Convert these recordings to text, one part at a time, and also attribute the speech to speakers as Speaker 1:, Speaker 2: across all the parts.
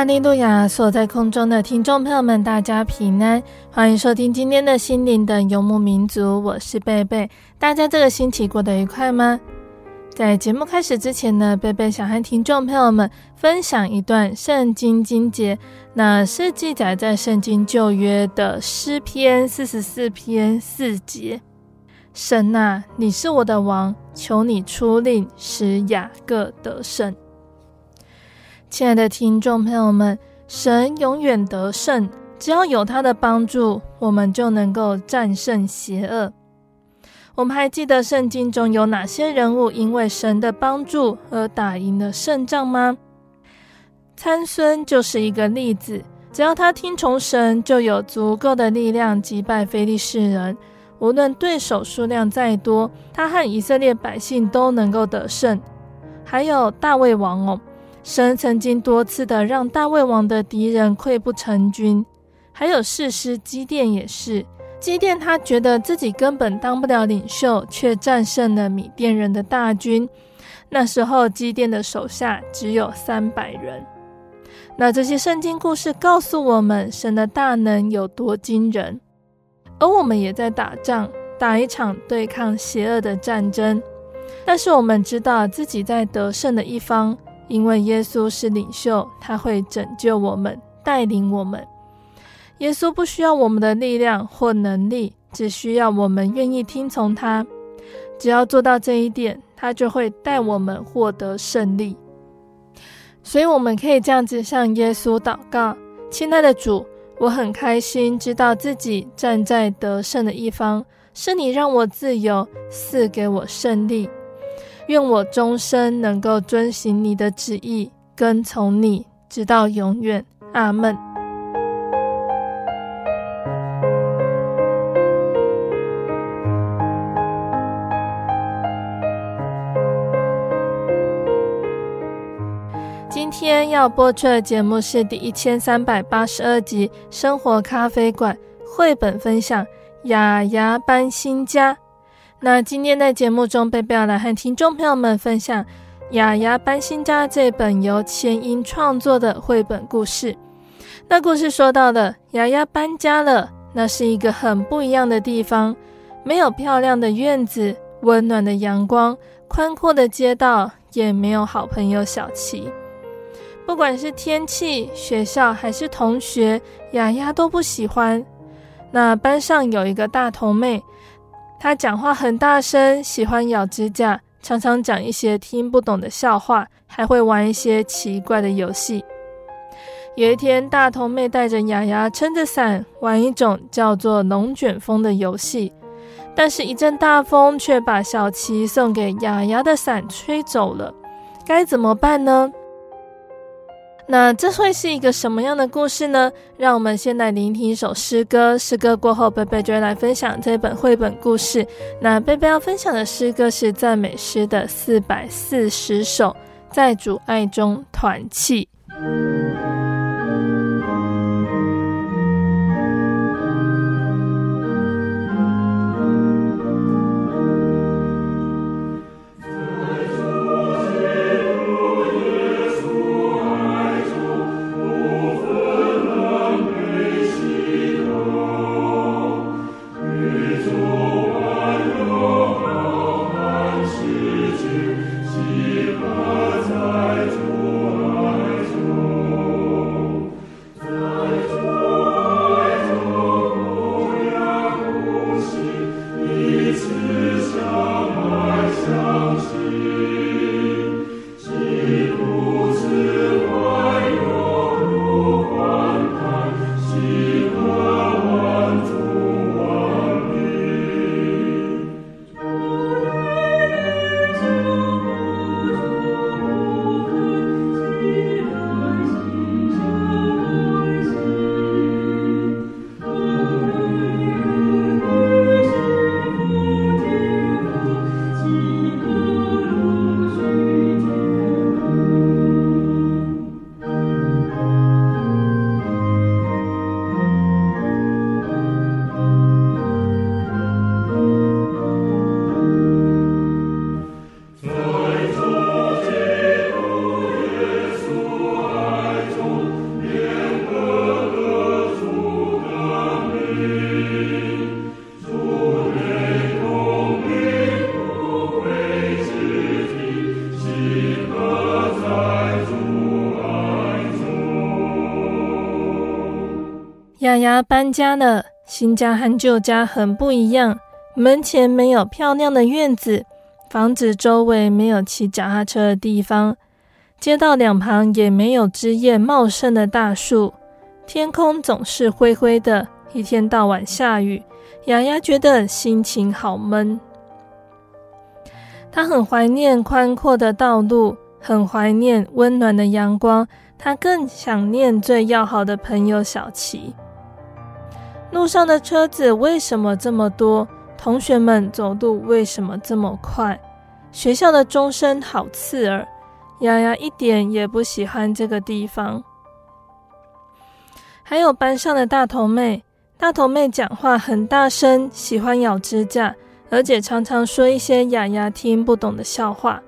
Speaker 1: 哈利路亚！所在空中的听众朋友们，大家平安，欢迎收听今天的心灵的游牧民族，我是贝贝。大家这个星期过得愉快吗？在节目开始之前呢，贝贝想和听众朋友们分享一段圣经经节，那是记载在圣经旧约的诗篇四十四篇四节：神啊，你是我的王，求你出令，使雅各得胜。亲爱的听众朋友们，神永远得胜，只要有他的帮助，我们就能够战胜邪恶。我们还记得圣经中有哪些人物因为神的帮助而打赢了胜仗吗？参孙就是一个例子，只要他听从神，就有足够的力量击败非利士人。无论对手数量再多，他和以色列百姓都能够得胜。还有大卫王哦。神曾经多次的让大卫王的敌人溃不成军，还有士师基甸也是。基甸他觉得自己根本当不了领袖，却战胜了米甸人的大军。那时候基甸的手下只有三百人。那这些圣经故事告诉我们，神的大能有多惊人。而我们也在打仗，打一场对抗邪恶的战争。但是我们知道自己在得胜的一方。因为耶稣是领袖，他会拯救我们，带领我们。耶稣不需要我们的力量或能力，只需要我们愿意听从他。只要做到这一点，他就会带我们获得胜利。所以，我们可以这样子向耶稣祷告：亲爱的主，我很开心知道自己站在得胜的一方，是你让我自由，赐给我胜利。愿我终生能够遵行你的旨意，跟从你，直到永远。阿门。今天要播出的节目是第一千三百八十二集《生活咖啡馆》绘本分享《雅雅搬新家》。那今天在节目中，贝贝要来和听众朋友们分享《雅雅搬新家》这本由千英创作的绘本故事。那故事说到的雅雅搬家了，那是一个很不一样的地方，没有漂亮的院子、温暖的阳光、宽阔的街道，也没有好朋友小琪。不管是天气、学校还是同学，雅雅都不喜欢。那班上有一个大头妹。他讲话很大声，喜欢咬指甲，常常讲一些听不懂的笑话，还会玩一些奇怪的游戏。有一天，大头妹带着雅雅撑着伞玩一种叫做龙卷风的游戏，但是，一阵大风却把小琪送给雅雅的伞吹走了。该怎么办呢？那这会是一个什么样的故事呢？让我们先来聆听一首诗歌。诗歌过后，贝贝就会来分享这本绘本故事。那贝贝要分享的诗歌是赞美诗的四百四十首，在主爱中团契。搬家了，新家和旧家很不一样。门前没有漂亮的院子，房子周围没有骑脚踏车的地方，街道两旁也没有枝叶茂盛的大树，天空总是灰灰的，一天到晚下雨。雅雅觉得心情好闷。她很怀念宽阔的道路，很怀念温暖的阳光，她更想念最要好的朋友小琪。路上的车子为什么这么多？同学们走路为什么这么快？学校的钟声好刺耳。亚亚一点也不喜欢这个地方。还有班上的大头妹，大头妹讲话很大声，喜欢咬指甲，而且常常说一些亚亚听不懂的笑话。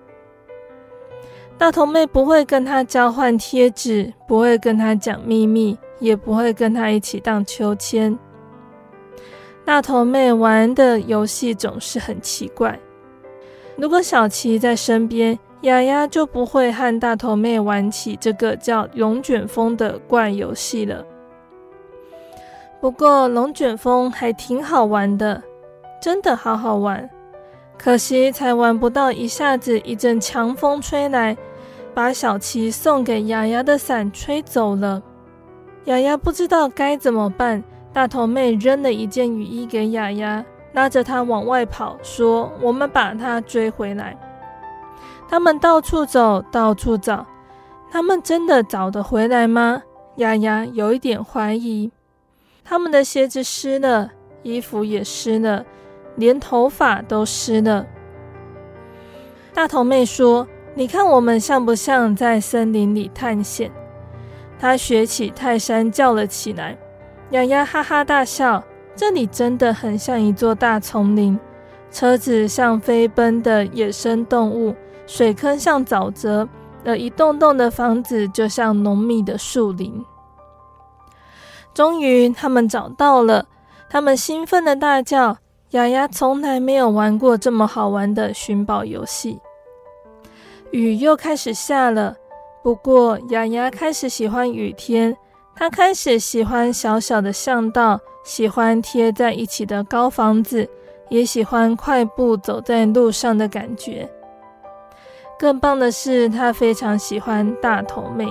Speaker 1: 大头妹不会跟她交换贴纸，不会跟她讲秘密，也不会跟她一起荡秋千。大头妹玩的游戏总是很奇怪。如果小琪在身边，雅雅就不会和大头妹玩起这个叫龙卷风的怪游戏了。不过龙卷风还挺好玩的，真的好好玩。可惜才玩不到一下子，一阵强风吹来，把小琪送给雅雅的伞吹走了。雅雅不知道该怎么办。大头妹扔了一件雨衣给亚亚，拉着她往外跑，说：“我们把她追回来。”他们到处走，到处找，他们真的找得回来吗？丫丫有一点怀疑。他们的鞋子湿了，衣服也湿了，连头发都湿了。大头妹说：“你看我们像不像在森林里探险？”她学起泰山叫了起来。亚亚哈哈大笑，这里真的很像一座大丛林，车子像飞奔的野生动物，水坑像沼泽，而一栋栋的房子就像浓密的树林。终于，他们找到了，他们兴奋的大叫：“亚亚从来没有玩过这么好玩的寻宝游戏！”雨又开始下了，不过亚亚开始喜欢雨天。他开始喜欢小小的巷道，喜欢贴在一起的高房子，也喜欢快步走在路上的感觉。更棒的是，他非常喜欢大头妹。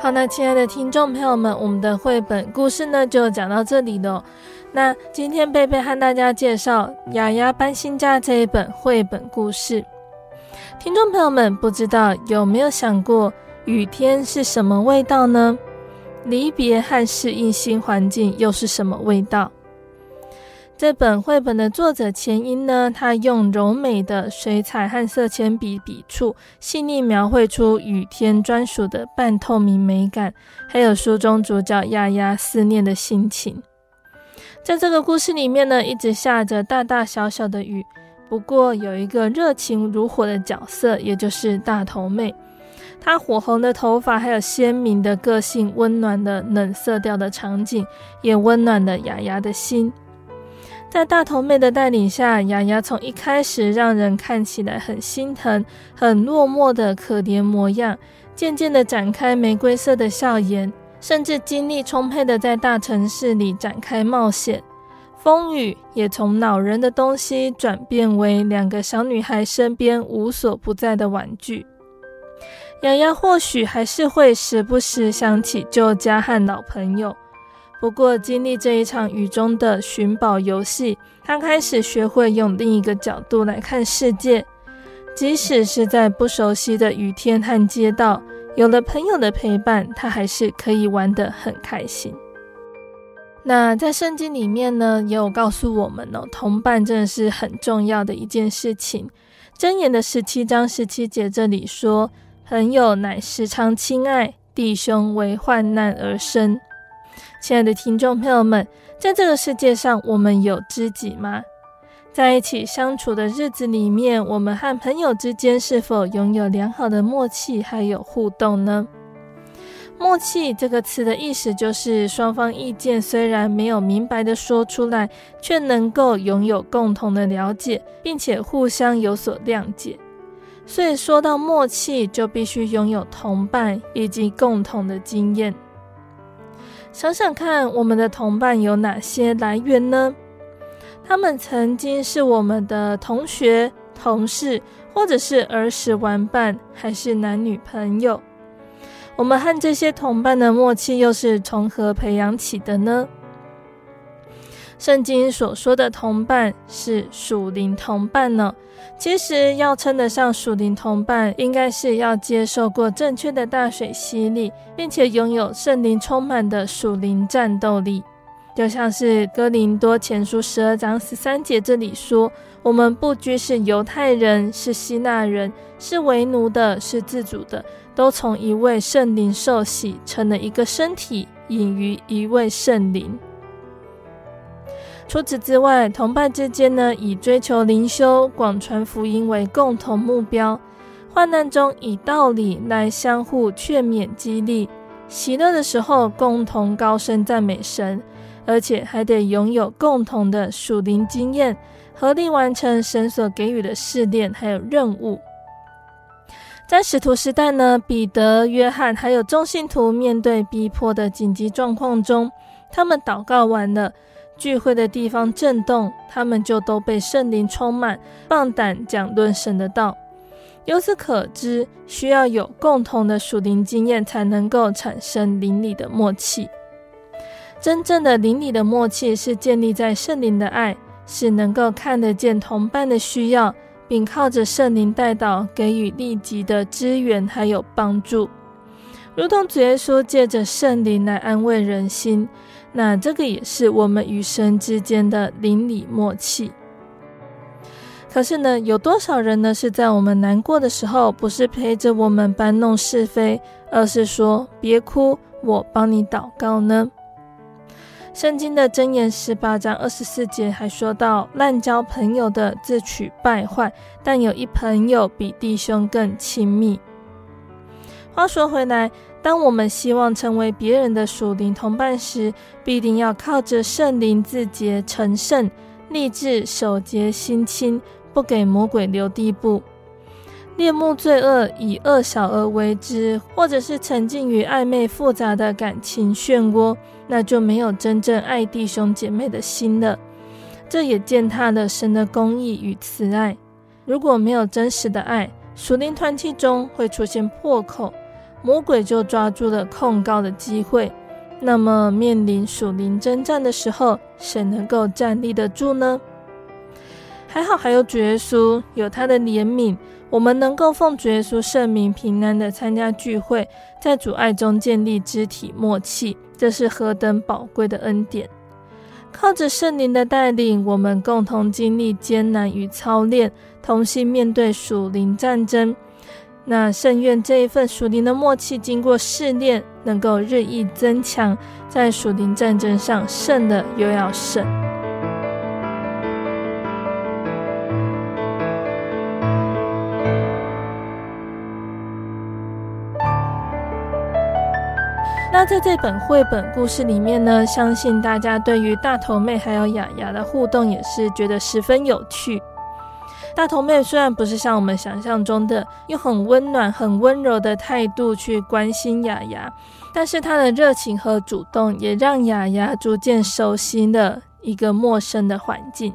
Speaker 1: 好，那亲爱的听众朋友们，我们的绘本故事呢就讲到这里了。那今天贝贝和大家介绍《雅雅搬新家》这一本绘本故事。听众朋友们，不知道有没有想过，雨天是什么味道呢？离别和适应新环境又是什么味道？这本绘本的作者钱英呢，他用柔美的水彩和色铅笔笔触，细腻描绘出雨天专属的半透明美感，还有书中主角亚亚思念的心情。在这个故事里面呢，一直下着大大小小的雨，不过有一个热情如火的角色，也就是大头妹。她火红的头发，还有鲜明的个性，温暖的冷色调的场景，也温暖了亚亚的心。在大头妹的带领下，亚亚从一开始让人看起来很心疼、很落寞的可怜模样，渐渐地展开玫瑰色的笑颜，甚至精力充沛地在大城市里展开冒险。风雨也从恼人的东西转变为两个小女孩身边无所不在的玩具。亚亚或许还是会时不时想起旧家和老朋友。不过，经历这一场雨中的寻宝游戏，他开始学会用另一个角度来看世界。即使是在不熟悉的雨天和街道，有了朋友的陪伴，他还是可以玩得很开心。那在圣经里面呢，也有告诉我们哦，同伴真的是很重要的一件事情。箴言的十七章十七节这里说：“朋友乃时常亲爱，弟兄为患难而生。”亲爱的听众朋友们，在这个世界上，我们有知己吗？在一起相处的日子里面，我们和朋友之间是否拥有良好的默契，还有互动呢？默契这个词的意思就是双方意见虽然没有明白的说出来，却能够拥有共同的了解，并且互相有所谅解。所以说到默契，就必须拥有同伴以及共同的经验。想想看，我们的同伴有哪些来源呢？他们曾经是我们的同学、同事，或者是儿时玩伴，还是男女朋友。我们和这些同伴的默契又是从何培养起的呢？圣经所说的同伴是属灵同伴呢。其实要称得上属灵同伴，应该是要接受过正确的大水洗礼，并且拥有圣灵充满的属灵战斗力。就像是哥林多前书十二章十三节这里说：“我们不拘是犹太人，是希腊人，是为奴的，是自主的。”都从一位圣灵受洗，成了一个身体，隐于一位圣灵。除此之外，同伴之间呢，以追求灵修、广传福音为共同目标；患难中以道理来相互劝勉、激励；喜乐的时候共同高声赞美神，而且还得拥有共同的属灵经验，合力完成神所给予的试炼还有任务。在使徒时代呢，彼得、约翰还有众信徒面对逼迫的紧急状况中，他们祷告完了，聚会的地方震动，他们就都被圣灵充满，放胆讲论神的道。由此可知，需要有共同的属灵经验，才能够产生灵里的默契。真正的灵里的默契是建立在圣灵的爱，是能够看得见同伴的需要。并靠着圣灵带导，给予立即的支援还有帮助，如同主耶稣借着圣灵来安慰人心。那这个也是我们与神之间的邻里默契。可是呢，有多少人呢是在我们难过的时候，不是陪着我们搬弄是非，而是说别哭，我帮你祷告呢？圣经的箴言十八章二十四节还说到：滥交朋友的自取败坏，但有一朋友比弟兄更亲密。话说回来，当我们希望成为别人的属灵同伴时，必定要靠着圣灵自洁成圣，立志守节心清，不给魔鬼留地步。恋慕罪恶，以恶小而为之，或者是沉浸于暧昧复杂的感情漩涡，那就没有真正爱弟兄姐妹的心了。这也践踏了神的公义与慈爱。如果没有真实的爱，属灵团体中会出现破口，魔鬼就抓住了控告的机会。那么面临属灵征战的时候，谁能够站立得住呢？还好还有主耶稣，有他的怜悯。我们能够奉主耶稣圣名平安的参加聚会，在主爱中建立肢体默契，这是何等宝贵的恩典！靠着圣灵的带领，我们共同经历艰难与操练，同心面对属灵战争。那圣愿这一份属灵的默契，经过试炼，能够日益增强，在属灵战争上胜的又要胜。那在这本绘本故事里面呢，相信大家对于大头妹还有雅雅的互动也是觉得十分有趣。大头妹虽然不是像我们想象中的用很温暖、很温柔的态度去关心雅雅，但是她的热情和主动也让雅雅逐渐熟悉了一个陌生的环境。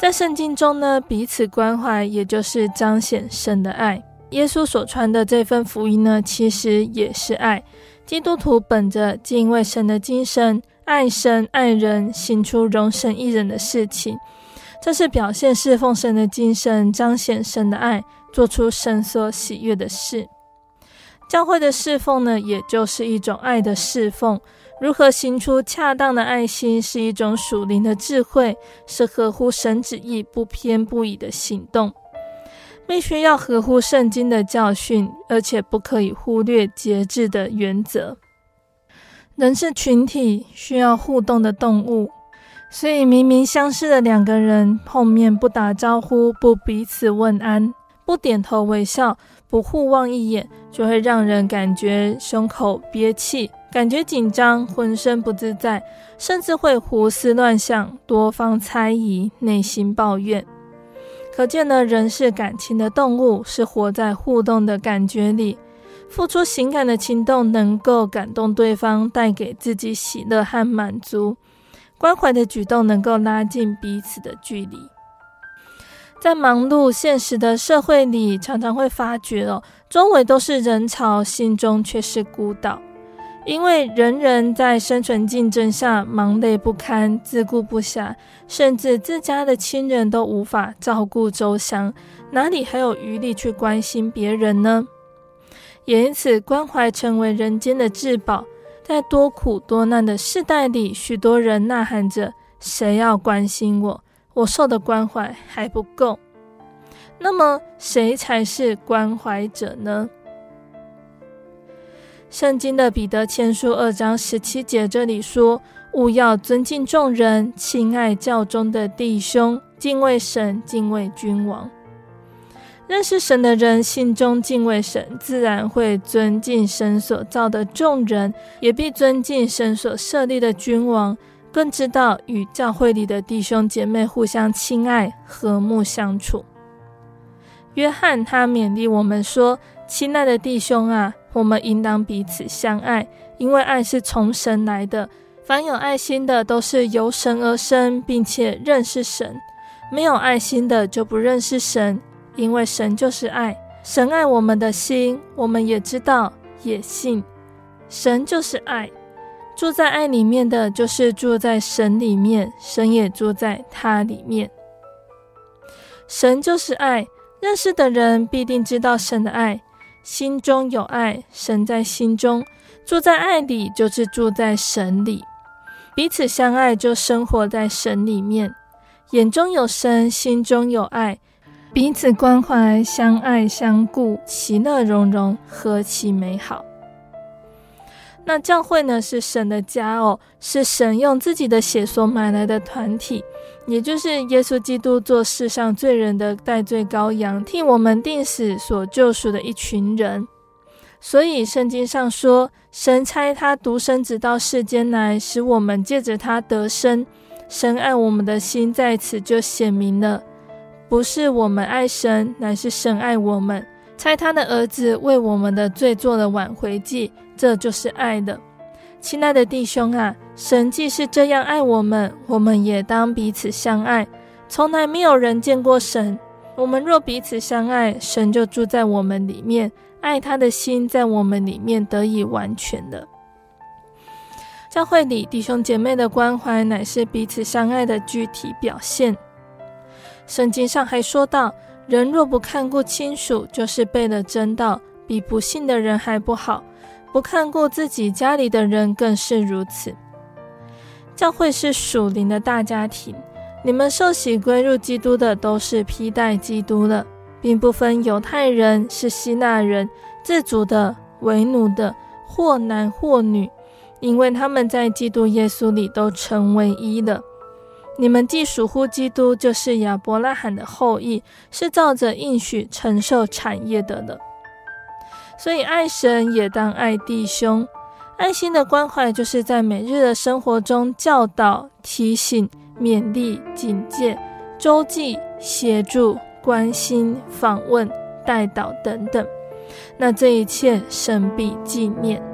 Speaker 1: 在圣经中呢，彼此关怀也就是彰显神的爱。耶稣所传的这份福音呢，其实也是爱。基督徒本着敬畏神的精神，爱神爱人，行出容神益人的事情，这是表现侍奉神的精神，彰显神的爱，做出神所喜悦的事。教会的侍奉呢，也就是一种爱的侍奉。如何行出恰当的爱心，是一种属灵的智慧，是合乎神旨意、不偏不倚的行动。必须要合乎圣经的教训，而且不可以忽略节制的原则。人是群体，需要互动的动物，所以明明相识的两个人碰面不打招呼、不彼此问安、不点头微笑，不互望一眼，就会让人感觉胸口憋气，感觉紧张，浑身不自在，甚至会胡思乱想，多方猜疑，内心抱怨。可见呢，人是感情的动物，是活在互动的感觉里，付出情感的行动能够感动对方，带给自己喜乐和满足。关怀的举动能够拉近彼此的距离。在忙碌现实的社会里，常常会发觉哦，周围都是人潮，心中却是孤岛。因为人人在生存竞争下忙累不堪、自顾不暇，甚至自家的亲人都无法照顾周详，哪里还有余力去关心别人呢？也因此，关怀成为人间的至宝。在多苦多难的世代里，许多人呐喊着：“谁要关心我？我受的关怀还不够。”那么，谁才是关怀者呢？圣经的彼得前书二章十七节这里说：“务要尊敬众人，亲爱教中的弟兄，敬畏神，敬畏君王。”认识神的人心中敬畏神，自然会尊敬神所造的众人，也必尊敬神所设立的君王，更知道与教会里的弟兄姐妹互相亲爱、和睦相处。约翰他勉励我们说：“亲爱的弟兄啊，我们应当彼此相爱，因为爱是从神来的。凡有爱心的，都是由神而生，并且认识神；没有爱心的，就不认识神。”因为神就是爱，神爱我们的心，我们也知道，也信。神就是爱，住在爱里面的就是住在神里面，神也住在他里面。神就是爱，认识的人必定知道神的爱，心中有爱，神在心中，住在爱里就是住在神里，彼此相爱就生活在神里面，眼中有神，心中有爱。彼此关怀，相爱相顾，其乐融融，何其美好！那教会呢？是神的家哦，是神用自己的血所买来的团体，也就是耶稣基督做世上罪人的代罪羔羊，替我们定死所救赎的一群人。所以圣经上说，神差他独生子到世间来，使我们借着他得生。深爱我们的心在此就显明了。不是我们爱神，乃是神爱我们，差他的儿子为我们的罪做了挽回祭，这就是爱的。亲爱的弟兄啊，神既是这样爱我们，我们也当彼此相爱。从来没有人见过神，我们若彼此相爱，神就住在我们里面，爱他的心在我们里面得以完全的。教会里弟兄姐妹的关怀，乃是彼此相爱的具体表现。圣经上还说到：“人若不看顾亲属，就是背了真道，比不信的人还不好；不看顾自己家里的人，更是如此。”教会是属灵的大家庭，你们受洗归入基督的，都是披戴基督了，并不分犹太人是希腊人，自主的为奴的，或男或女，因为他们在基督耶稣里都成为一了。你们既属乎基督，就是亚伯拉罕的后裔，是照着应许承受产业的了。所以爱神也当爱弟兄，爱心的关怀就是在每日的生活中教导、提醒、勉励、警戒、周济、协助、关心、访问、带导等等。那这一切神必纪念。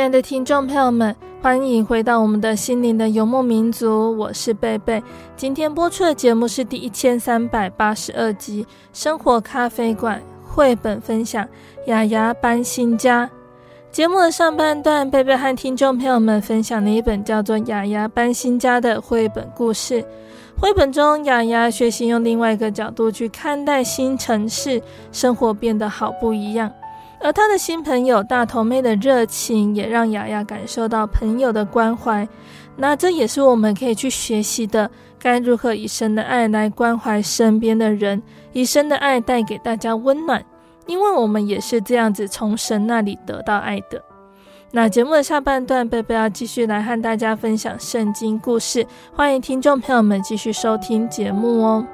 Speaker 1: 亲爱的听众朋友们，欢迎回到我们的心灵的游牧民族，我是贝贝。今天播出的节目是第一千三百八十二集《生活咖啡馆》绘本分享《雅雅搬新家》。节目的上半段，贝贝和听众朋友们分享了一本叫做《雅雅搬新家》的绘本故事。绘本中，雅雅学习用另外一个角度去看待新城市，生活变得好不一样。而他的新朋友大头妹的热情，也让雅雅感受到朋友的关怀。那这也是我们可以去学习的，该如何以神的爱来关怀身边的人，以神的爱带给大家温暖，因为我们也是这样子从神那里得到爱的。那节目的下半段，贝贝要继续来和大家分享圣经故事，欢迎听众朋友们继续收听节目哦。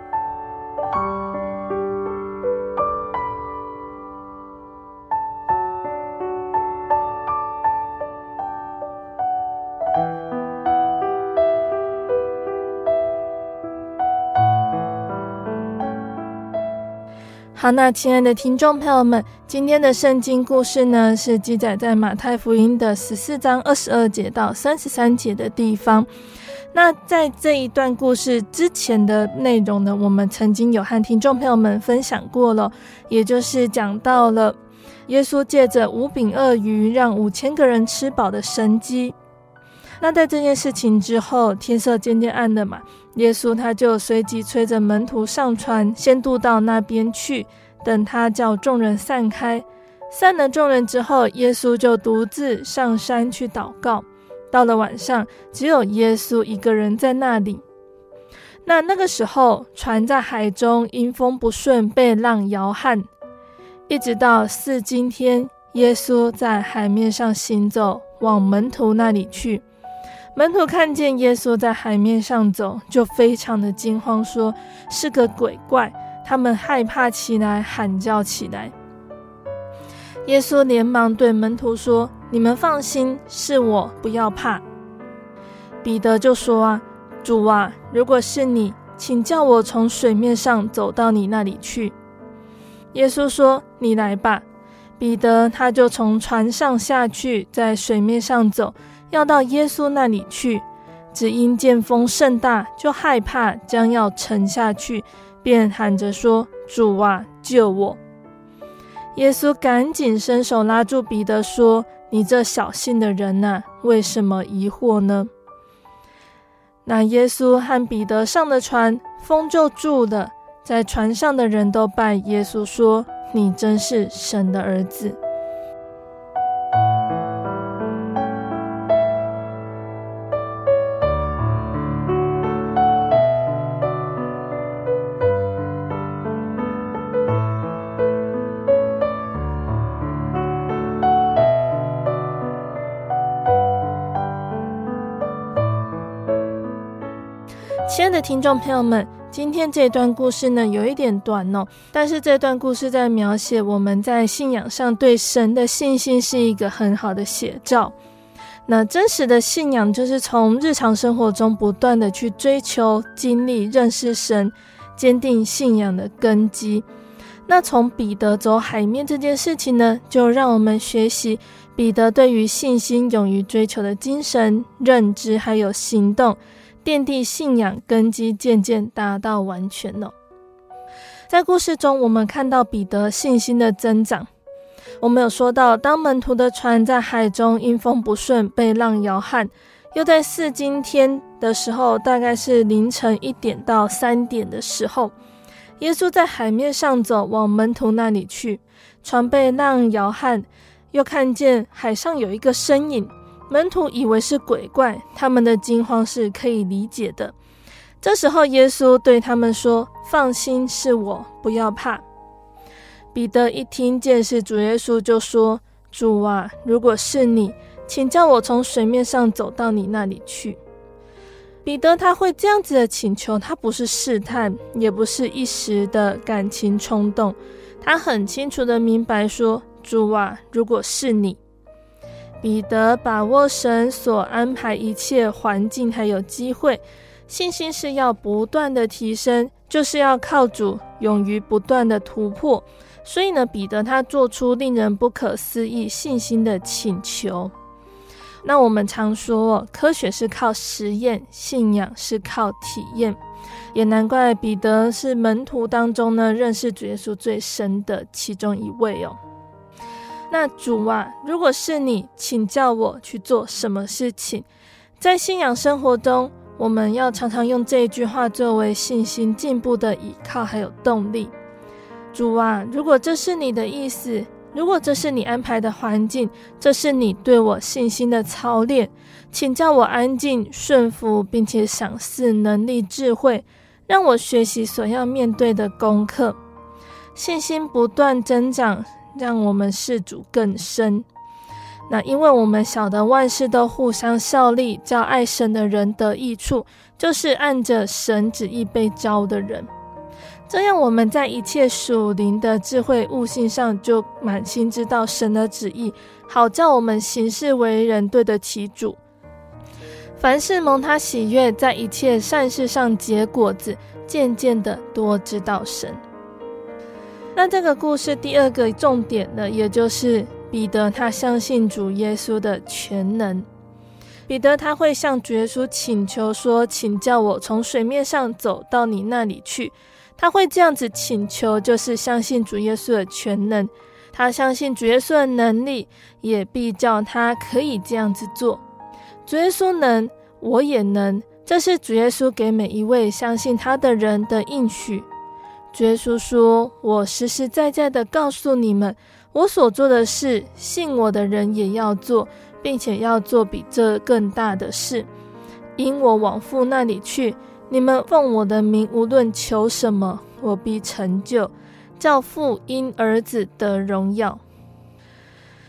Speaker 1: 好，那亲爱的听众朋友们，今天的圣经故事呢，是记载在马太福音的十四章二十二节到三十三节的地方。那在这一段故事之前的内容呢，我们曾经有和听众朋友们分享过了，也就是讲到了耶稣借着五饼二鱼让五千个人吃饱的神迹。那在这件事情之后，天色渐渐暗了嘛。耶稣他就随即催着门徒上船，先渡到那边去，等他叫众人散开。散了众人之后，耶稣就独自上山去祷告。到了晚上，只有耶稣一个人在那里。那那个时候，船在海中因风不顺，被浪摇撼，一直到四更天，耶稣在海面上行走，往门徒那里去。门徒看见耶稣在海面上走，就非常的惊慌，说是个鬼怪。他们害怕起来，喊叫起来。耶稣连忙对门徒说：“你们放心，是我，不要怕。”彼得就说：“啊，主啊，如果是你，请叫我从水面上走到你那里去。”耶稣说：“你来吧。”彼得他就从船上下去，在水面上走。要到耶稣那里去，只因见风甚大，就害怕，将要沉下去，便喊着说：“主啊，救我！”耶稣赶紧伸手拉住彼得，说：“你这小心的人呐，为什么疑惑呢？”那耶稣和彼得上了船，风就住了，在船上的人都拜耶稣说：“你真是神的儿子。”听众朋友们，今天这段故事呢，有一点短哦，但是这段故事在描写我们在信仰上对神的信心是一个很好的写照。那真实的信仰就是从日常生活中不断的去追求、经历、认识神，坚定信仰的根基。那从彼得走海面这件事情呢，就让我们学习彼得对于信心勇于追求的精神、认知还有行动。奠定信仰根基，渐渐达到完全了。在故事中，我们看到彼得信心的增长。我们有说到，当门徒的船在海中因风不顺被浪摇撼，又在四更天的时候，大概是凌晨一点到三点的时候，耶稣在海面上走，往门徒那里去。船被浪摇撼，又看见海上有一个身影。门徒以为是鬼怪，他们的惊慌是可以理解的。这时候，耶稣对他们说：“放心，是我，不要怕。”彼得一听见是主耶稣，就说：“主啊，如果是你，请叫我从水面上走到你那里去。”彼得他会这样子的请求，他不是试探，也不是一时的感情冲动，他很清楚的明白说：“主啊，如果是你。”彼得把握神所安排一切环境还有机会，信心是要不断的提升，就是要靠主，勇于不断的突破。所以呢，彼得他做出令人不可思议信心的请求。那我们常说，科学是靠实验，信仰是靠体验，也难怪彼得是门徒当中呢认识主耶稣最深的其中一位哦。那主啊，如果是你，请叫我去做什么事情？在信仰生活中，我们要常常用这一句话作为信心进步的依靠还有动力。主啊，如果这是你的意思，如果这是你安排的环境，这是你对我信心的操练，请叫我安静、顺服，并且赏赐能力、智慧，让我学习所要面对的功课，信心不断增长，让我们事主更深。那因为我们晓得万事都互相效力，叫爱神的人得益处，就是按着神旨意被招的人。这样我们在一切属灵的智慧悟性上，就满心知道神的旨意，好叫我们行事为人对得起主。凡事蒙他喜悦，在一切善事上结果子，渐渐的多知道神。那这个故事第二个重点呢，也就是。彼得他相信主耶稣的全能。彼得他会向主耶稣请求说：“请叫我从水面上走到你那里去。”他会这样子请求，就是相信主耶稣的全能。他相信主耶稣的能力，也必叫他可以这样子做。主耶稣能，我也能。这是主耶稣给每一位相信他的人的应许。耶稣说：“我实实在在的告诉你们。”我所做的事，信我的人也要做，并且要做比这更大的事，因我往父那里去。你们奉我的名，无论求什么，我必成就，叫父因儿子的荣耀。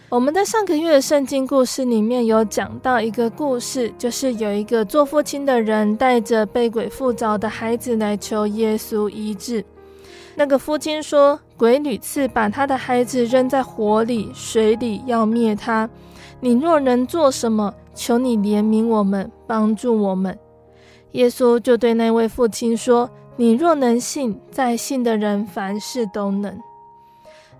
Speaker 1: 我们在上个月的圣经故事里面有讲到一个故事，就是有一个做父亲的人带着被鬼附着的孩子来求耶稣医治。那个父亲说：“鬼屡次把他的孩子扔在火里、水里，要灭他。你若能做什么，求你怜悯我们，帮助我们。”耶稣就对那位父亲说：“你若能信，在信的人凡事都能。”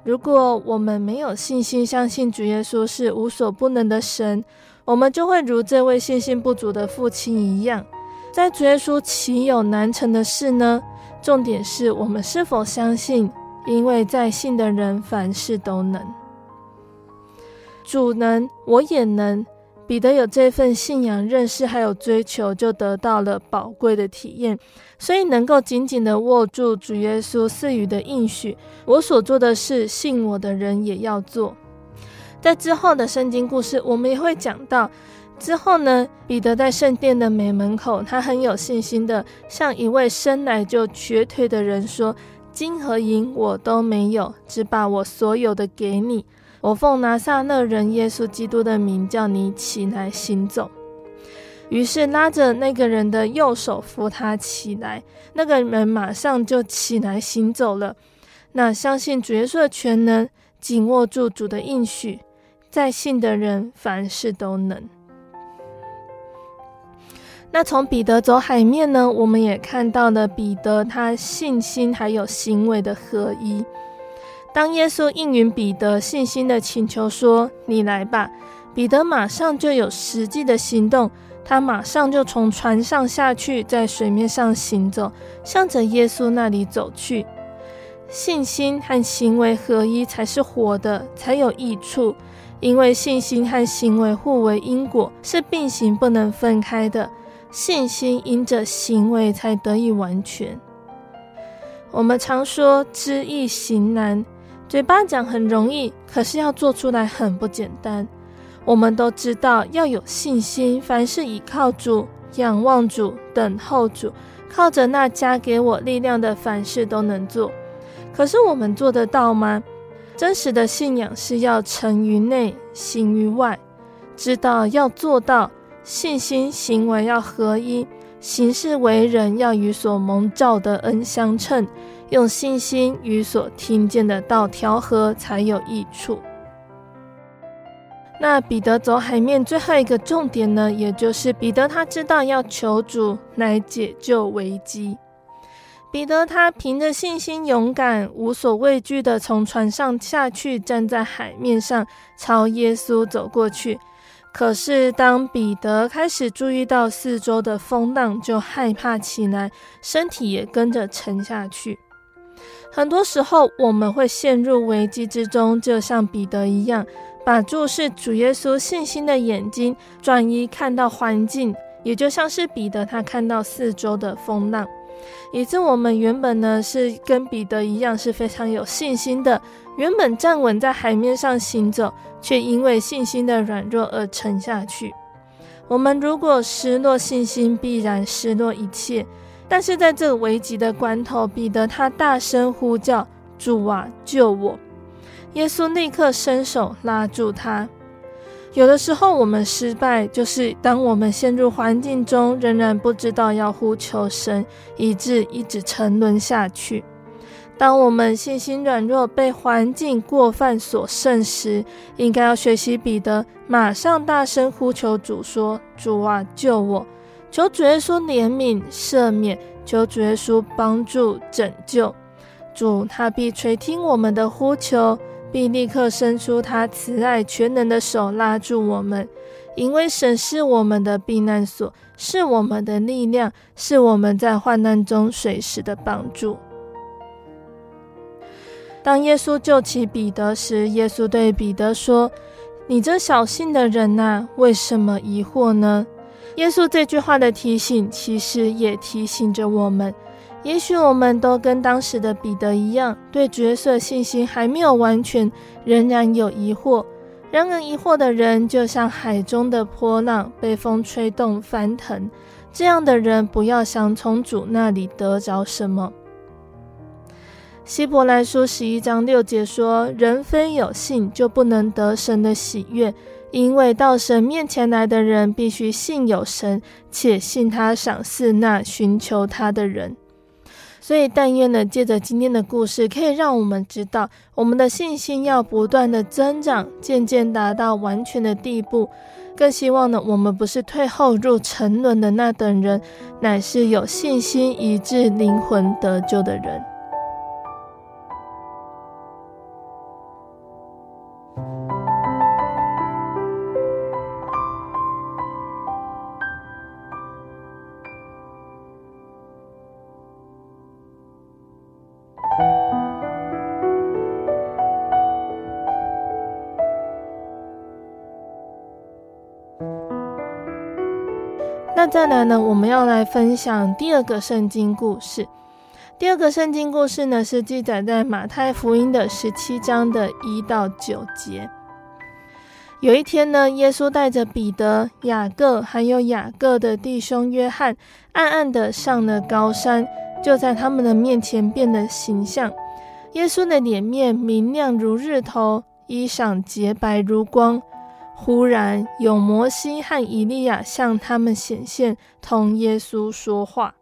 Speaker 1: 如果我们没有信心，相信主耶稣是无所不能的神，我们就会如这位信心不足的父亲一样，在主耶稣岂有难成的事呢？重点是我们是否相信，因为在信的人凡事都能。主能，我也能。彼得有这份信仰认识还有追求，就得到了宝贵的体验，所以能够紧紧地握住主耶稣赐予的应许。我所做的事，信我的人也要做。在之后的圣经故事，我们也会讲到。之后呢，彼得在圣殿的美门口，他很有信心的向一位生来就瘸腿的人说：“金和银我都没有，只把我所有的给你。我奉拿撒勒人耶稣基督的名，叫你起来行走。”于是拉着那个人的右手扶他起来，那个人马上就起来行走了。那相信主耶稣的全能，紧握住主的应许，在信的人凡事都能。那从彼得走海面呢，我们也看到了彼得他信心还有行为的合一。当耶稣应允彼得信心的请求说：“你来吧。”彼得马上就有实际的行动，他马上就从船上下去，在水面上行走，向着耶稣那里走去。信心和行为合一才是活的，才有益处，因为信心和行为互为因果，是并行不能分开的。信心因着行为才得以完全。我们常说知易行难，嘴巴讲很容易，可是要做出来很不简单。我们都知道要有信心，凡事倚靠主、仰望主、等候主，靠着那加给我力量的，凡事都能做。可是我们做得到吗？真实的信仰是要成于内，行于外，知道要做到。信心行为要合一，行事为人要与所蒙召的恩相称，用信心与所听见的道调和，才有益处。那彼得走海面最后一个重点呢，也就是彼得他知道要求主来解救危机。彼得他凭着信心勇敢、无所畏惧地从船上下去，站在海面上朝耶稣走过去。可是，当彼得开始注意到四周的风浪，就害怕起来，身体也跟着沉下去。很多时候，我们会陷入危机之中，就像彼得一样，把注视主耶稣信心的眼睛转移，看到环境，也就像是彼得他看到四周的风浪，以致我们原本呢是跟彼得一样是非常有信心的，原本站稳在海面上行走，却因为信心的软弱而沉下去。我们如果失落信心，必然失落一切。但是在这个危急的关头，彼得他大声呼叫：“主啊，救我！”耶稣立刻伸手拉住他。有的时候，我们失败，就是当我们陷入环境中，仍然不知道要呼求神，以致一直沉沦下去。当我们信心软弱，被环境过犯所胜时，应该要学习彼得，马上大声呼求主说：“主啊，救我！”求主耶稣怜悯赦免，求主耶稣帮助拯救。主他必垂听我们的呼求，必立刻伸出他慈爱全能的手拉住我们，因为神是我们的避难所，是我们的力量，是我们在患难中随时的帮助。当耶稣救起彼得时，耶稣对彼得说：“你这小信的人呐、为什么疑惑呢？”耶稣这句话的提醒，其实也提醒着我们。也许我们都跟当时的彼得一样，对角色信心还没有完全，仍然有疑惑。然而，疑惑的人就像海中的波浪，被风吹动翻腾。这样的人，不要想从主那里得着什么。希伯来书十一章六节说：“人非有信，就不能得神的喜悦。”因为到神面前来的人，必须信有神，且信他赏赐那寻求他的人。所以，但愿呢，借着今天的故事，可以让我们知道，我们的信心要不断的增长，渐渐达到完全的地步。更希望呢，我们不是退后入沉沦的那等人，乃是有信心以致灵魂得救的人。那再来呢，我们要来分享第二个圣经故事。第二个圣经故事呢，是记载在马太福音的十七章的一到九节。有一天呢，耶稣带着彼得、雅各还有雅各的弟兄约翰，暗暗的上了高山，就在他们的面前变了形象。耶稣的脸面明亮如日头，衣裳洁白如光。忽然有摩西和以利亚向他们显现，同耶稣说话。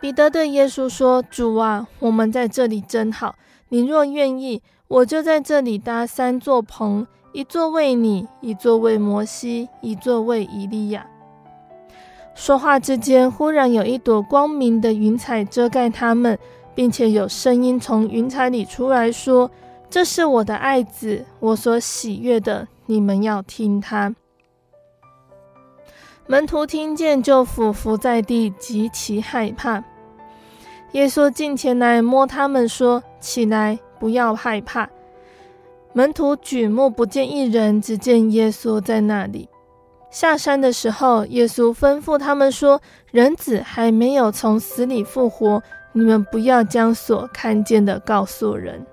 Speaker 1: 彼得对耶稣说：“主啊，我们在这里真好。你若愿意，我就在这里搭三座棚，一座为你，一座为摩西，一座为以利亚。”说话之间，忽然有一朵光明的云彩遮盖他们，并且有声音从云彩里出来说：“这是我的爱子，我所喜悦的。”你们要听他。门徒听见就俯伏在地，极其害怕。耶稣近前来摸他们，说：“起来，不要害怕。”门徒举目不见一人，只见耶稣在那里。下山的时候，耶稣吩咐他们说：“人子还没有从死里复活，你们不要将所看见的告诉人。”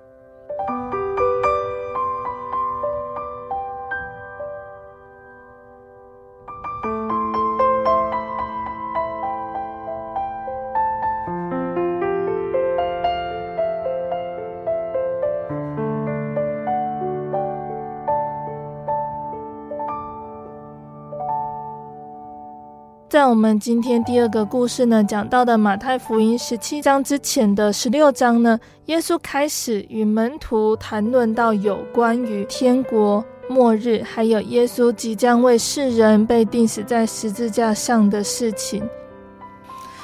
Speaker 1: 在我们今天第二个故事呢，讲到的马太福音十七章之前的十六章呢，耶稣开始与门徒谈论到有关于天国末日，还有耶稣即将为世人被钉死在十字架上的事情。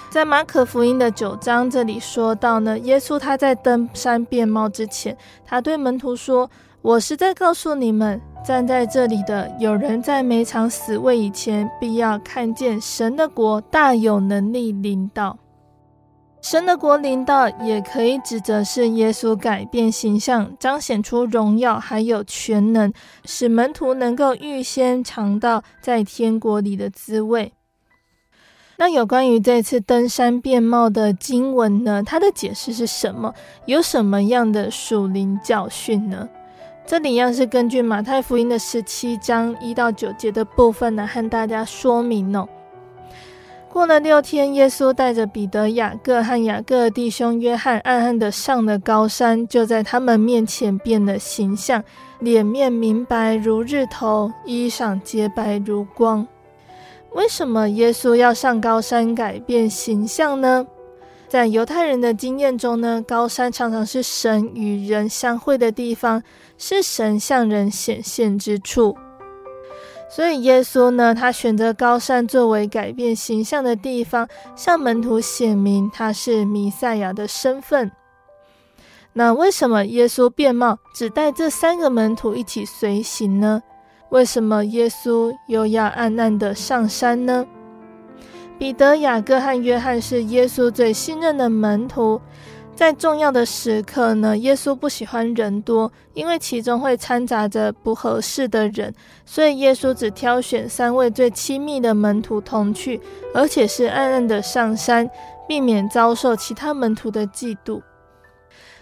Speaker 1: 在马可福音的九章这里说到呢，耶稣他在登山变貌之前，他对门徒说：“我是在告诉你们。”站在这里的有人在每场死位以前，必要看见神的国大有能力临到。神的国临到，也可以指责是耶稣改变形象，彰显出荣耀，还有全能，使门徒能够预先尝到在天国里的滋味。那有关于这次登山变貌的经文呢？它的解释是什么？有什么样的属灵教训呢？这里一样是根据马太福音的十七章一到九节的部分呢，和大家说明哦。过了六天，耶稣带着彼得、雅各和雅各弟兄约翰，暗暗的上了高山，就在他们面前变了形象，脸面明白如日头，衣裳洁白如光。为什么耶稣要上高山改变形象呢？在犹太人的经验中呢，高山常常是神与人相会的地方，是神向人显现之处。所以耶稣呢，他选择高山作为改变形象的地方，向门徒显明他是弥赛亚的身份。那为什么耶稣变貌只带这三个门徒一起随行呢？为什么耶稣又要暗暗的上山呢？彼得、雅各和约翰是耶稣最信任的门徒。在重要的时刻呢，耶稣不喜欢人多，因为其中会掺杂着不合适的人，所以耶稣只挑选三位最亲密的门徒同去，而且是暗暗的上山，避免遭受其他门徒的嫉妒。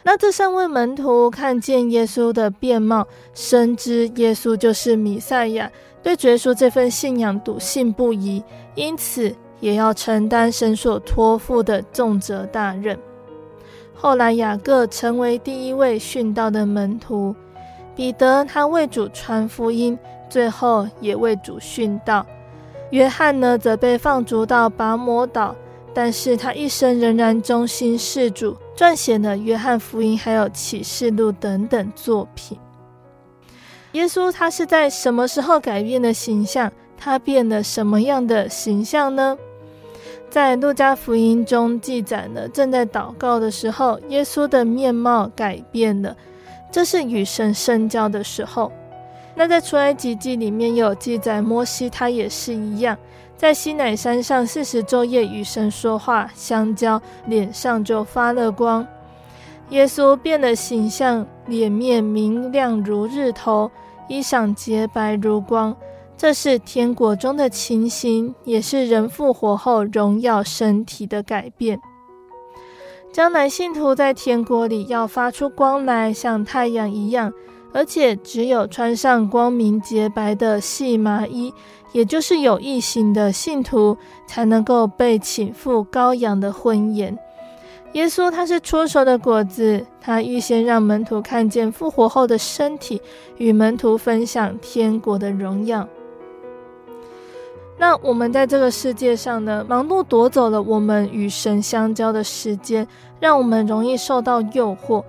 Speaker 1: 那这三位门徒看见耶稣的面貌，深知耶稣就是弥赛亚，对耶稣这份信仰笃信不疑，因此也要承担神所托付的重责大任。后来，雅各成为第一位殉道的门徒；彼得他为主传福音，最后也为主殉道。约翰呢，则被放逐到拔摩岛，但是他一生仍然忠心事主，撰写了《约翰福音》还有《启示录》等等作品。耶稣他是在什么时候改变的形象？他变了什么样的形象呢？在路加福音中记载了，正在祷告的时候，耶稣的面貌改变了，这是与神深交的时候。那在出埃及记里面有记载，摩西他也是一样，在西乃山上四十昼夜与神说话相交，脸上就发了光。耶稣变了形象，脸面明亮如日头，衣裳洁白如光。这是天国中的情形，也是人复活后荣耀身体的改变。将来信徒在天国里要发出光来，像太阳一样，而且只有穿上光明洁白的细麻衣，也就是有义行的信徒，才能够被请赴羔羊的婚宴。耶稣他是初熟的果子，他预先让门徒看见复活后的身体，与门徒分享天国的荣耀。那我们在这个世界上呢，忙碌夺走了我们与神相交的时间，让我们容易受到诱惑。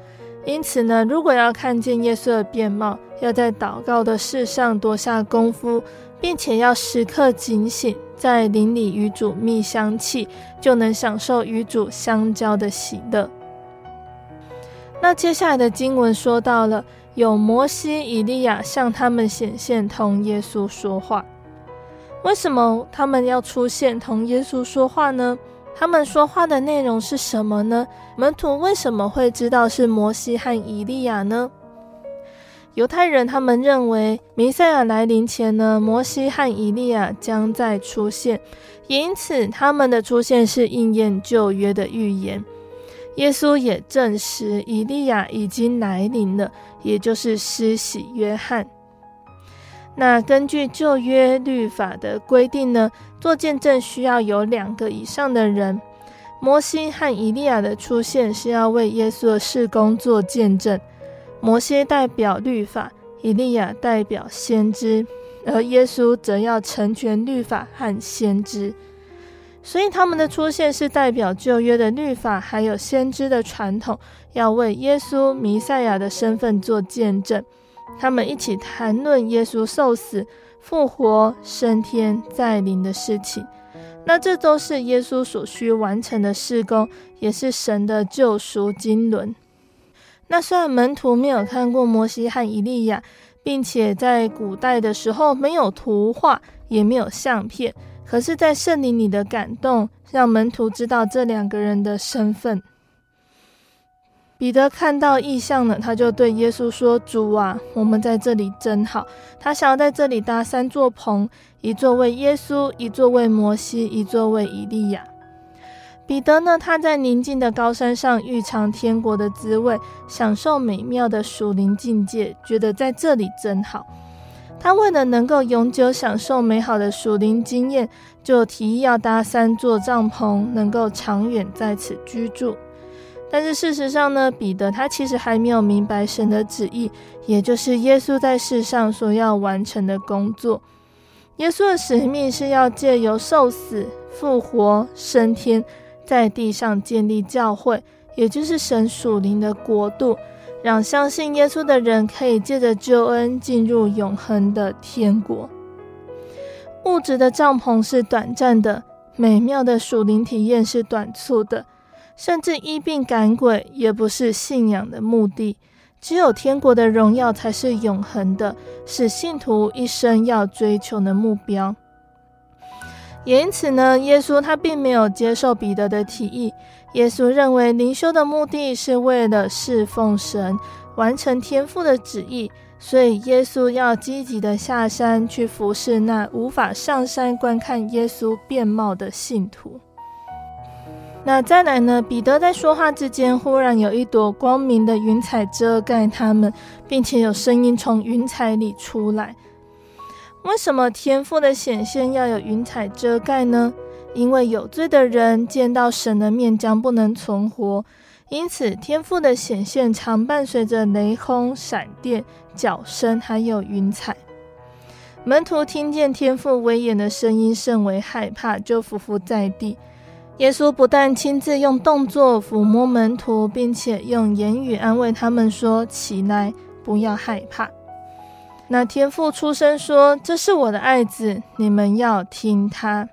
Speaker 1: 因此呢，如果要看见耶稣的变貌，要在祷告的事上多下功夫，并且要时刻警醒，在灵里与主密相契，就能享受与主相交的喜乐。那接下来的经文说到了，有摩西、以利亚向他们显现，同耶稣说话。为什么他们要出现同耶稣说话呢？他们说话的内容是什么呢？门徒为什么会知道是摩西和以利亚呢？犹太人他们认为弥赛亚来临前呢，摩西和以利亚将在出现，因此他们的出现是应验旧约的预言。耶稣也证实以利亚已经来临了，也就是施洗约翰。那根据旧约律法的规定呢，做见证需要有两个以上的人。摩西和以利亚的出现是要为耶稣的事工做见证。摩西代表律法，以利亚代表先知，而耶稣则要成全律法和先知。所以他们的出现是代表旧约的律法，还有先知的传统，要为耶稣弥赛亚的身份做见证。他们一起谈论耶稣受死、复活、升天、再临的事情。那这都是耶稣所需完成的事工，也是神的救赎经纶。那虽然门徒没有看过摩西和以利亚，并且在古代的时候没有图画，也没有相片，可是，在圣灵里的感动，让门徒知道这两个人的身份。彼得看到异象了，他就对耶稣说：“主啊，我们在这里真好。”他想要在这里搭三座棚，一座为耶稣，一座为摩西，一座为以利亚。彼得呢，他在宁静的高山上欲尝天国的滋味，享受美妙的属灵境界，觉得在这里真好。他为了能够永久享受美好的属灵经验，就提议要搭三座帐篷，能够长远在此居住。但是事实上呢，彼得他其实还没有明白神的旨意，也就是耶稣在世上所要完成的工作。耶稣的使命是要借由受死、复活、升天，在地上建立教会，也就是神属灵的国度，让相信耶稣的人可以借着救恩进入永恒的天国。物质的帐篷是短暂的，美妙的属灵体验是短促的。甚至医病赶鬼也不是信仰的目的，只有天国的荣耀才是永恒的，是信徒一生要追求的目标。也因此呢，耶稣他并没有接受彼得的提议。耶稣认为灵修的目的是为了侍奉神，完成天父的旨意，所以耶稣要积极的下山去服侍那无法上山观看耶稣面貌的信徒。那再来呢？彼得在说话之间，忽然有一朵光明的云彩遮盖他们，并且有声音从云彩里出来。为什么天父的显现要有云彩遮盖呢？因为有罪的人见到神的面将不能存活，因此天父的显现常伴随着雷轰、闪电、角声，还有云彩。门徒听见天父威严的声音，甚为害怕，就伏伏在地。耶稣不但亲自用动作抚摸门徒，并且用言语安慰他们说：“起来，不要害怕。”那天父出声说：“这是我的爱子，你们要听他。”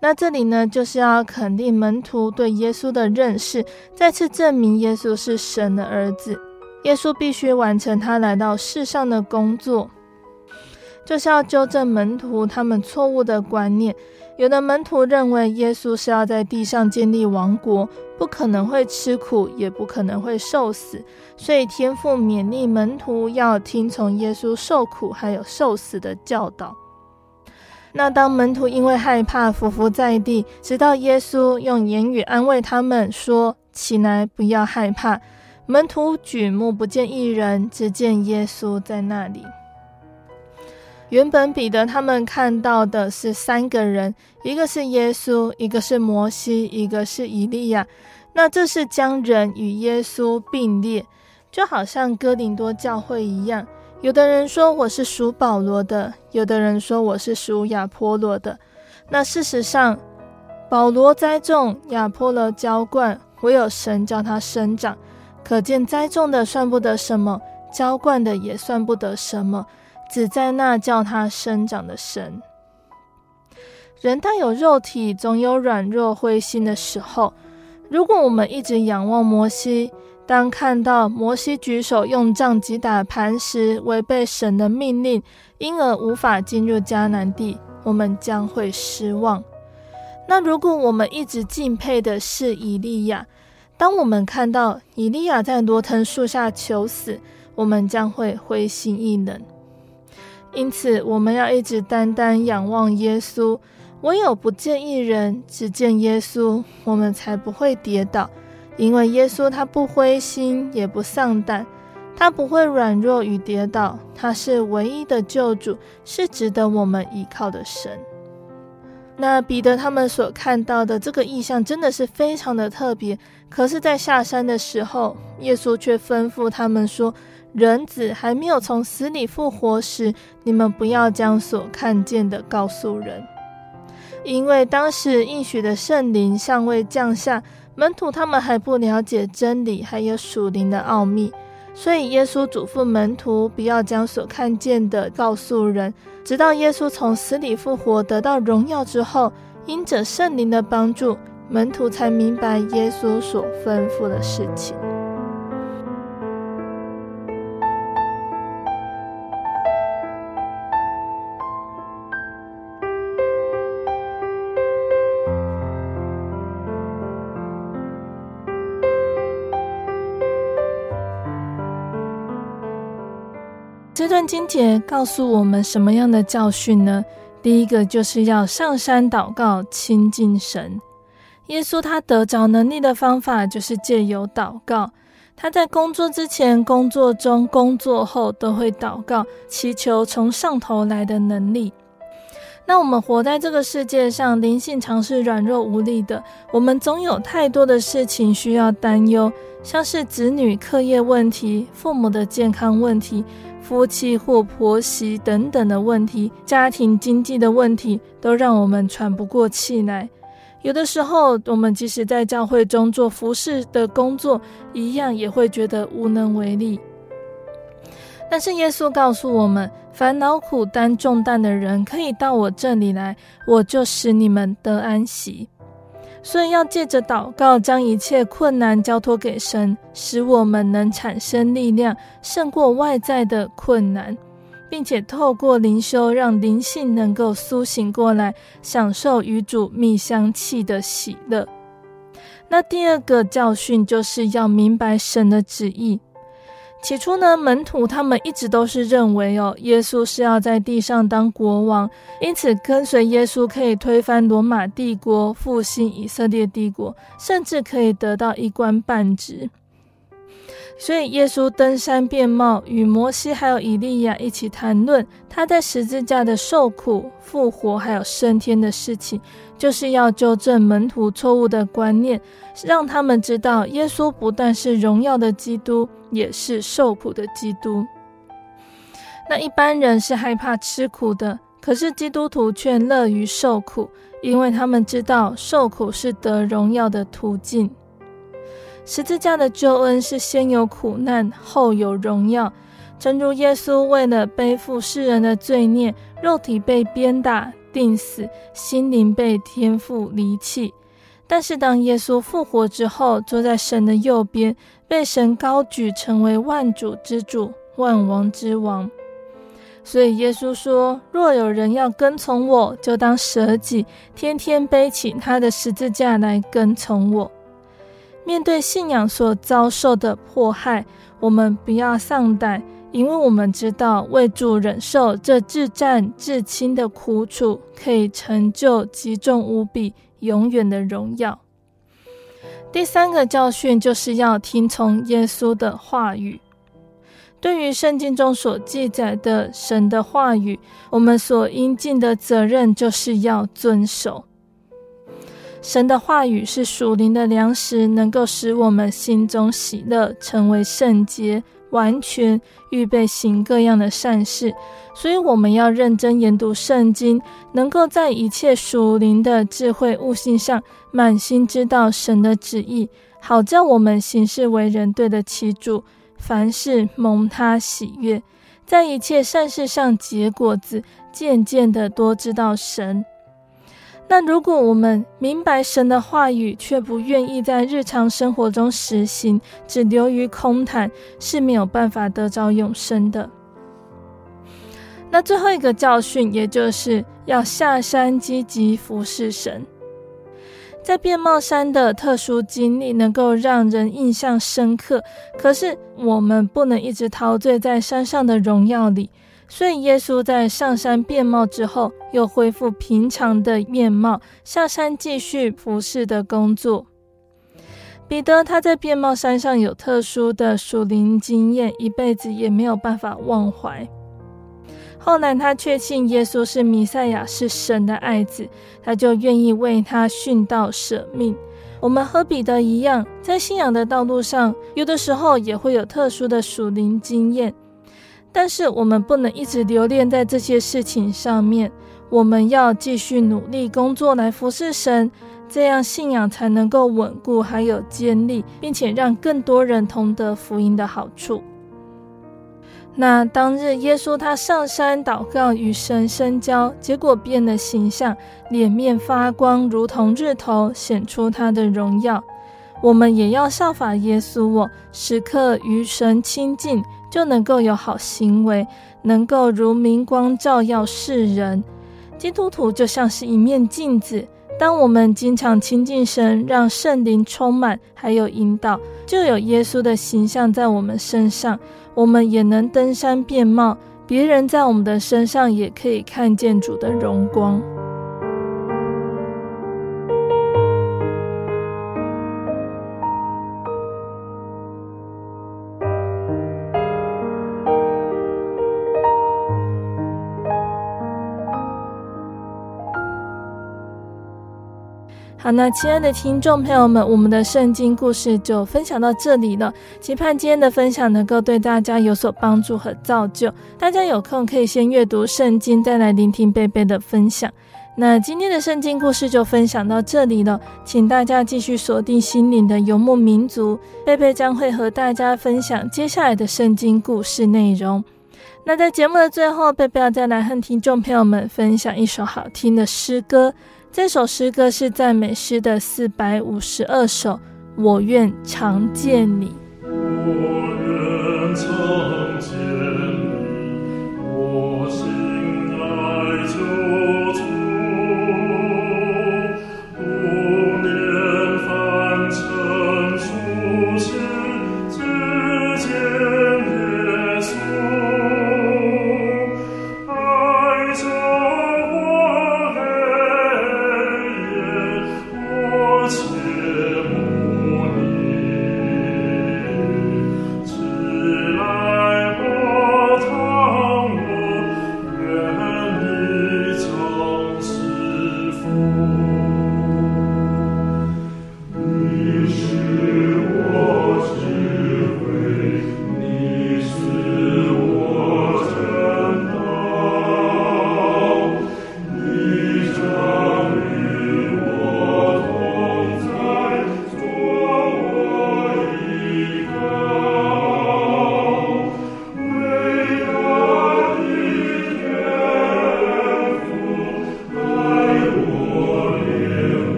Speaker 1: 那这里呢，就是要肯定门徒对耶稣的认识，再次证明耶稣是神的儿子。耶稣必须完成他来到世上的工作，就是要纠正门徒他们错误的观念。有的门徒认为耶稣是要在地上建立王国，不可能会吃苦，也不可能会受死，所以天父勉励门徒要听从耶稣受苦还有受死的教导。那当门徒因为害怕伏伏在地，直到耶稣用言语安慰他们说：“起来，不要害怕。”门徒举目不见一人，只见耶稣在那里。原本彼得他们看到的是三个人，一个是耶稣，一个是摩西，一个是以利亚。那这是将人与耶稣并列，就好像哥林多教会一样。有的人说我是属保罗的，有的人说我是属亚波罗的。那事实上，保罗栽种，亚波罗浇灌，唯有神叫他生长。可见栽种的算不得什么，浇灌的也算不得什么。只在那叫他生长的神。人带有肉体，总有软弱灰心的时候。如果我们一直仰望摩西，当看到摩西举手用杖击打磐石，违背神的命令，因而无法进入迦南地，我们将会失望。那如果我们一直敬佩的是以利亚，当我们看到以利亚在罗腾树下求死，我们将会灰心意冷。因此，我们要一直单单仰望耶稣。唯有不见一人，只见耶稣，我们才不会跌倒。因为耶稣他不灰心，也不丧胆，他不会软弱与跌倒。他是唯一的救主，是值得我们依靠的神。那彼得他们所看到的这个意象，真的是非常的特别。可是，在下山的时候，耶稣却吩咐他们说。人子还没有从死里复活时，你们不要将所看见的告诉人，因为当时应许的圣灵尚未降下，门徒他们还不了解真理，还有属灵的奥秘，所以耶稣嘱咐门徒不要将所看见的告诉人，直到耶稣从死里复活得到荣耀之后，因着圣灵的帮助，门徒才明白耶稣所吩咐的事情。段经节告诉我们什么样的教训呢？第一个就是要上山祷告，亲近神。耶稣他得着能力的方法就是借由祷告。他在工作之前、工作中、工作后都会祷告，祈求从上头来的能力。那我们活在这个世界上，灵性常是软弱无力的。我们总有太多的事情需要担忧，像是子女课业问题、父母的健康问题、夫妻或婆媳等等的问题、家庭经济的问题，都让我们喘不过气来。有的时候，我们即使在教会中做服侍的工作，一样也会觉得无能为力。但是耶稣告诉我们，烦恼苦担重担的人可以到我这里来，我就使你们得安息。所以要借着祷告，将一切困难交托给神，使我们能产生力量，胜过外在的困难，并且透过灵修，让灵性能够苏醒过来，享受与主蜜香气的喜乐。那第二个教训就是要明白神的旨意。起初呢，门徒他们一直都是认为哦，耶稣是要在地上当国王，因此跟随耶稣可以推翻罗马帝国，复兴以色列帝国，甚至可以得到一官半职。所以，耶稣登山变貌，与摩西还有以利亚一起谈论他在十字架的受苦、复活，还有升天的事情，就是要纠正门徒错误的观念，让他们知道耶稣不但是荣耀的基督，也是受苦的基督。那一般人是害怕吃苦的，可是基督徒却乐于受苦，因为他们知道受苦是得荣耀的途径。十字架的救恩是先有苦难，后有荣耀。正如耶稣为了背负世人的罪孽，肉体被鞭打、钉死，心灵被天父离弃。但是当耶稣复活之后，坐在神的右边，被神高举，成为万主之主、万王之王。所以耶稣说：“若有人要跟从我，就当舍己，天天背起他的十字架来跟从我。”面对信仰所遭受的迫害，我们不要丧胆，因为我们知道为主忍受这至战至轻的苦楚，可以成就极重无比、永远的荣耀。第三个教训就是要听从耶稣的话语。对于圣经中所记载的神的话语，我们所应尽的责任就是要遵守。神的话语是属灵的粮食，能够使我们心中喜乐，成为圣洁、完全，预备行各样的善事。所以，我们要认真研读圣经，能够在一切属灵的智慧悟性上，满心知道神的旨意，好叫我们行事为人对得起主，凡事蒙他喜悦，在一切善事上结果子，渐渐的多知道神。那如果我们明白神的话语，却不愿意在日常生活中实行，只流于空谈，是没有办法得着永生的。那最后一个教训，也就是要下山积极服侍神。在变貌山的特殊经历，能够让人印象深刻。可是我们不能一直陶醉在山上的荣耀里。所以，耶稣在上山变貌之后，又恢复平常的面貌，下山继续服侍的工作。彼得他在变貌山上有特殊的属灵经验，一辈子也没有办法忘怀。后来他确信耶稣是弥赛亚，是神的爱子，他就愿意为他殉道舍命。我们和彼得一样，在信仰的道路上，有的时候也会有特殊的属灵经验。但是我们不能一直留恋在这些事情上面，我们要继续努力工作来服侍神，这样信仰才能够稳固还有坚立，并且让更多人同得福音的好处。那当日耶稣他上山祷告与神深交，结果变了形象，脸面发光，如同日头，显出他的荣耀。我们也要效法耶稣，我时刻与神亲近。就能够有好行为，能够如明光照耀世人。基督徒就像是一面镜子，当我们经常亲近神，让圣灵充满，还有引导，就有耶稣的形象在我们身上。我们也能登山变貌，别人在我们的身上也可以看见主的荣光。好，那亲爱的听众朋友们，我们的圣经故事就分享到这里了。期盼今天的分享能够对大家有所帮助和造就。大家有空可以先阅读圣经，再来聆听贝贝的分享。那今天的圣经故事就分享到这里了，请大家继续锁定心灵的游牧民族，贝贝将会和大家分享接下来的圣经故事内容。那在节目的最后，贝贝要再来和听众朋友们分享一首好听的诗歌。这首诗歌是赞美诗的四百五十二首，我愿常见你。
Speaker 2: 我愿常
Speaker 1: 见